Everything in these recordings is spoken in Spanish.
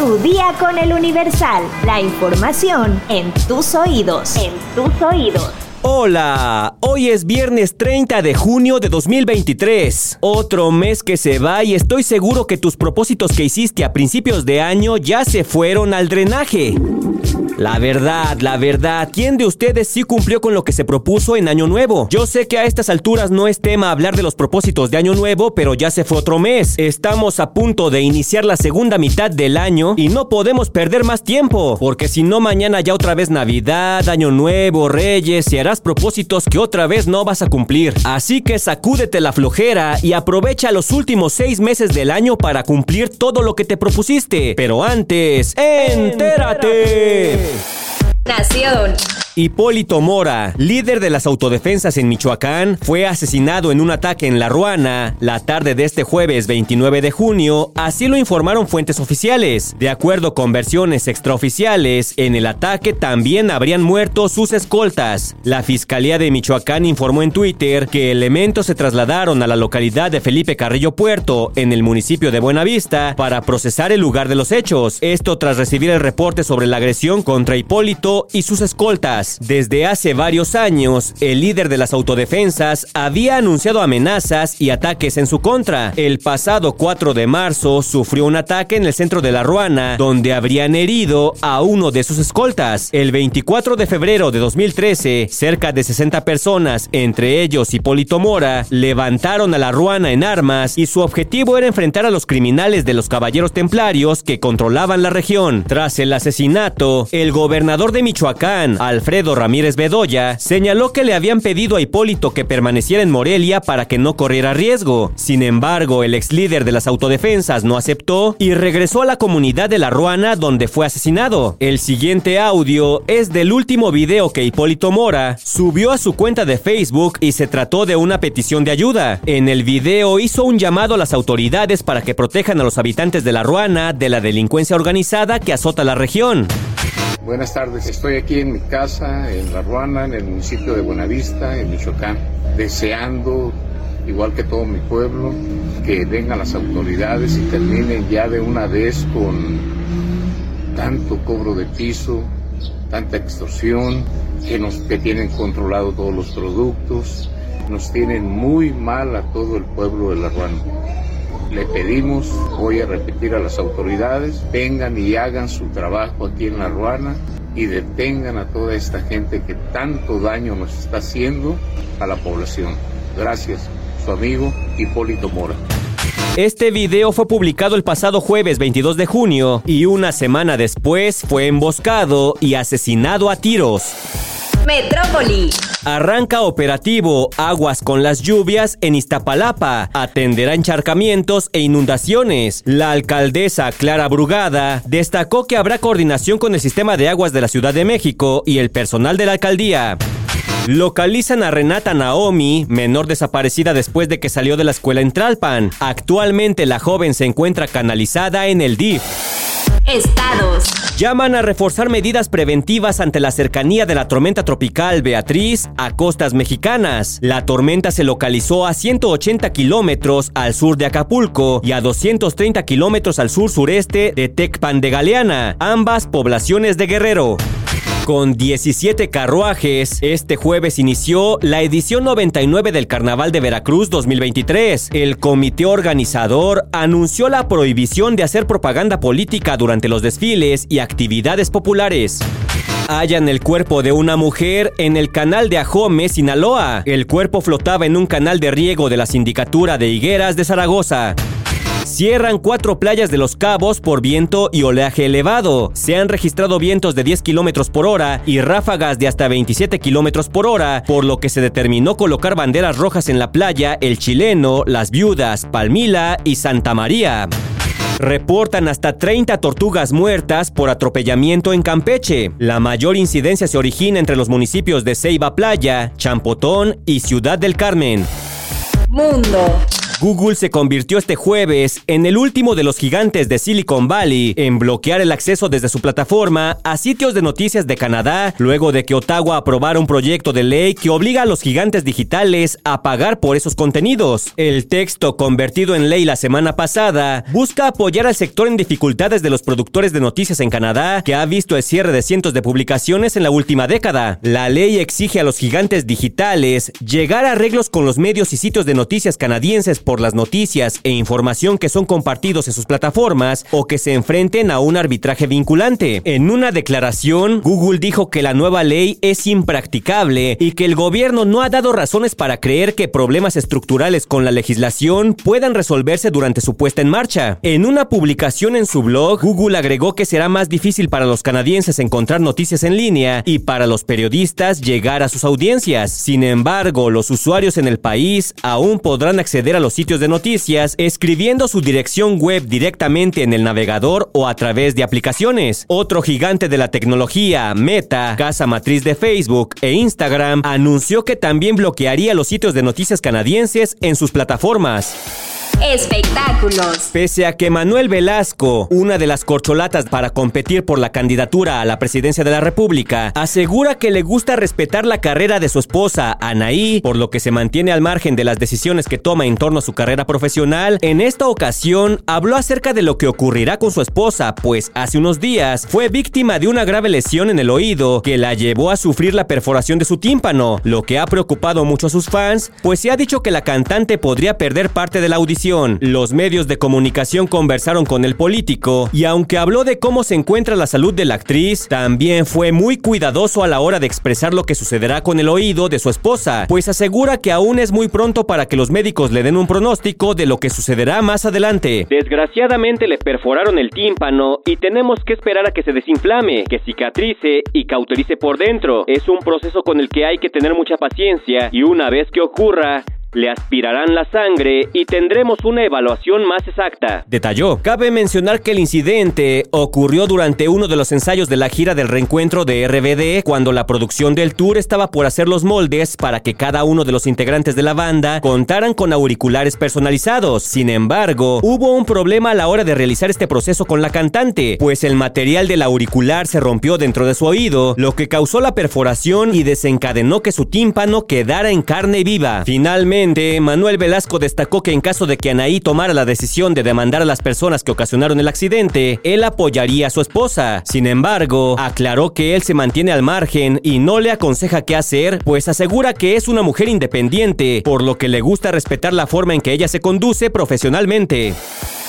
Tu día con el Universal. La información en tus oídos. En tus oídos. Hola, hoy es viernes 30 de junio de 2023. Otro mes que se va y estoy seguro que tus propósitos que hiciste a principios de año ya se fueron al drenaje. La verdad, la verdad, ¿quién de ustedes sí cumplió con lo que se propuso en Año Nuevo? Yo sé que a estas alturas no es tema hablar de los propósitos de Año Nuevo, pero ya se fue otro mes. Estamos a punto de iniciar la segunda mitad del año y no podemos perder más tiempo, porque si no mañana ya otra vez Navidad, Año Nuevo, Reyes y harás propósitos que otra vez no vas a cumplir. Así que sacúdete la flojera y aprovecha los últimos seis meses del año para cumplir todo lo que te propusiste. Pero antes, entérate. Nación. Hipólito Mora, líder de las autodefensas en Michoacán, fue asesinado en un ataque en La Ruana la tarde de este jueves 29 de junio, así lo informaron fuentes oficiales. De acuerdo con versiones extraoficiales, en el ataque también habrían muerto sus escoltas. La Fiscalía de Michoacán informó en Twitter que elementos se trasladaron a la localidad de Felipe Carrillo Puerto, en el municipio de Buenavista, para procesar el lugar de los hechos. Esto tras recibir el reporte sobre la agresión contra Hipólito y sus escoltas. Desde hace varios años, el líder de las autodefensas había anunciado amenazas y ataques en su contra. El pasado 4 de marzo sufrió un ataque en el centro de La Ruana, donde habrían herido a uno de sus escoltas. El 24 de febrero de 2013, cerca de 60 personas, entre ellos Hipólito Mora, levantaron a La Ruana en armas y su objetivo era enfrentar a los criminales de los caballeros templarios que controlaban la región. Tras el asesinato, el gobernador de Michoacán, Alfredo Alfredo Ramírez Bedoya, señaló que le habían pedido a Hipólito que permaneciera en Morelia para que no corriera riesgo. Sin embargo, el ex líder de las autodefensas no aceptó y regresó a la comunidad de La Ruana donde fue asesinado. El siguiente audio es del último video que Hipólito Mora subió a su cuenta de Facebook y se trató de una petición de ayuda. En el video hizo un llamado a las autoridades para que protejan a los habitantes de La Ruana de la delincuencia organizada que azota la región. Buenas tardes, estoy aquí en mi casa, en La Ruana, en el municipio de Buenavista, en Michoacán, deseando, igual que todo mi pueblo, que vengan las autoridades y terminen ya de una vez con tanto cobro de piso, tanta extorsión, que nos que tienen controlado todos los productos, nos tienen muy mal a todo el pueblo de La Ruana. Le pedimos, voy a repetir a las autoridades, vengan y hagan su trabajo aquí en La Ruana y detengan a toda esta gente que tanto daño nos está haciendo a la población. Gracias, su amigo Hipólito Mora. Este video fue publicado el pasado jueves 22 de junio y una semana después fue emboscado y asesinado a tiros. Metrópoli. Arranca operativo Aguas con las lluvias en Iztapalapa. Atenderá encharcamientos e inundaciones. La alcaldesa Clara Brugada destacó que habrá coordinación con el sistema de aguas de la Ciudad de México y el personal de la alcaldía. Localizan a Renata Naomi, menor desaparecida después de que salió de la escuela en Tralpan. Actualmente la joven se encuentra canalizada en el DIF. Estados. Llaman a reforzar medidas preventivas ante la cercanía de la tormenta tropical Beatriz a costas mexicanas. La tormenta se localizó a 180 kilómetros al sur de Acapulco y a 230 kilómetros al sur sureste de Tecpan de Galeana, ambas poblaciones de Guerrero. Con 17 carruajes, este jueves inició la edición 99 del Carnaval de Veracruz 2023. El comité organizador anunció la prohibición de hacer propaganda política durante los desfiles y actividades populares hallan el cuerpo de una mujer en el canal de Ajome, Sinaloa. El cuerpo flotaba en un canal de riego de la Sindicatura de Higueras de Zaragoza. Cierran cuatro playas de Los Cabos por viento y oleaje elevado. Se han registrado vientos de 10 kilómetros por hora y ráfagas de hasta 27 kilómetros por hora, por lo que se determinó colocar banderas rojas en la playa El Chileno, Las Viudas, Palmila y Santa María. Reportan hasta 30 tortugas muertas por atropellamiento en Campeche. La mayor incidencia se origina entre los municipios de Ceiba Playa, Champotón y Ciudad del Carmen. Mundo. Google se convirtió este jueves en el último de los gigantes de Silicon Valley en bloquear el acceso desde su plataforma a sitios de noticias de Canadá luego de que Ottawa aprobara un proyecto de ley que obliga a los gigantes digitales a pagar por esos contenidos. El texto convertido en ley la semana pasada busca apoyar al sector en dificultades de los productores de noticias en Canadá que ha visto el cierre de cientos de publicaciones en la última década. La ley exige a los gigantes digitales llegar a arreglos con los medios y sitios de noticias canadienses las noticias e información que son compartidos en sus plataformas o que se enfrenten a un arbitraje vinculante. En una declaración, Google dijo que la nueva ley es impracticable y que el gobierno no ha dado razones para creer que problemas estructurales con la legislación puedan resolverse durante su puesta en marcha. En una publicación en su blog, Google agregó que será más difícil para los canadienses encontrar noticias en línea y para los periodistas llegar a sus audiencias. Sin embargo, los usuarios en el país aún podrán acceder a los sitios de noticias escribiendo su dirección web directamente en el navegador o a través de aplicaciones. Otro gigante de la tecnología, Meta, casa matriz de Facebook e Instagram, anunció que también bloquearía los sitios de noticias canadienses en sus plataformas. Espectáculos. Pese a que Manuel Velasco, una de las corcholatas para competir por la candidatura a la presidencia de la República, asegura que le gusta respetar la carrera de su esposa, Anaí, por lo que se mantiene al margen de las decisiones que toma en torno a su carrera profesional, en esta ocasión habló acerca de lo que ocurrirá con su esposa, pues hace unos días fue víctima de una grave lesión en el oído que la llevó a sufrir la perforación de su tímpano, lo que ha preocupado mucho a sus fans, pues se ha dicho que la cantante podría perder parte de la audición los medios de comunicación conversaron con el político y aunque habló de cómo se encuentra la salud de la actriz, también fue muy cuidadoso a la hora de expresar lo que sucederá con el oído de su esposa, pues asegura que aún es muy pronto para que los médicos le den un pronóstico de lo que sucederá más adelante. Desgraciadamente le perforaron el tímpano y tenemos que esperar a que se desinflame, que cicatrice y cauterice por dentro. Es un proceso con el que hay que tener mucha paciencia y una vez que ocurra, le aspirarán la sangre y tendremos una evaluación más exacta. Detalló. Cabe mencionar que el incidente ocurrió durante uno de los ensayos de la gira del reencuentro de RBD, cuando la producción del tour estaba por hacer los moldes para que cada uno de los integrantes de la banda contaran con auriculares personalizados. Sin embargo, hubo un problema a la hora de realizar este proceso con la cantante, pues el material del auricular se rompió dentro de su oído, lo que causó la perforación y desencadenó que su tímpano quedara en carne viva. Finalmente, Manuel Velasco destacó que en caso de que Anaí tomara la decisión de demandar a las personas que ocasionaron el accidente, él apoyaría a su esposa. Sin embargo, aclaró que él se mantiene al margen y no le aconseja qué hacer, pues asegura que es una mujer independiente, por lo que le gusta respetar la forma en que ella se conduce profesionalmente.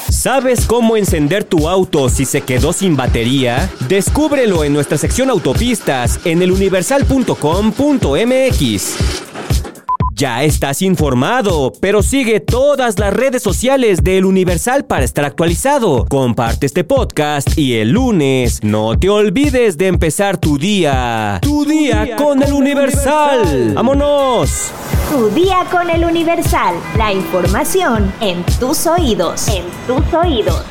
¿Sabes cómo encender tu auto si se quedó sin batería? Descúbrelo en nuestra sección autopistas en eluniversal.com.mx. Ya estás informado, pero sigue todas las redes sociales del Universal para estar actualizado. Comparte este podcast y el lunes no te olvides de empezar tu día. Tu, día, con, el Universal. ¡Vámonos! Tu día con el Universal. La información en tus oídos. En tus oídos.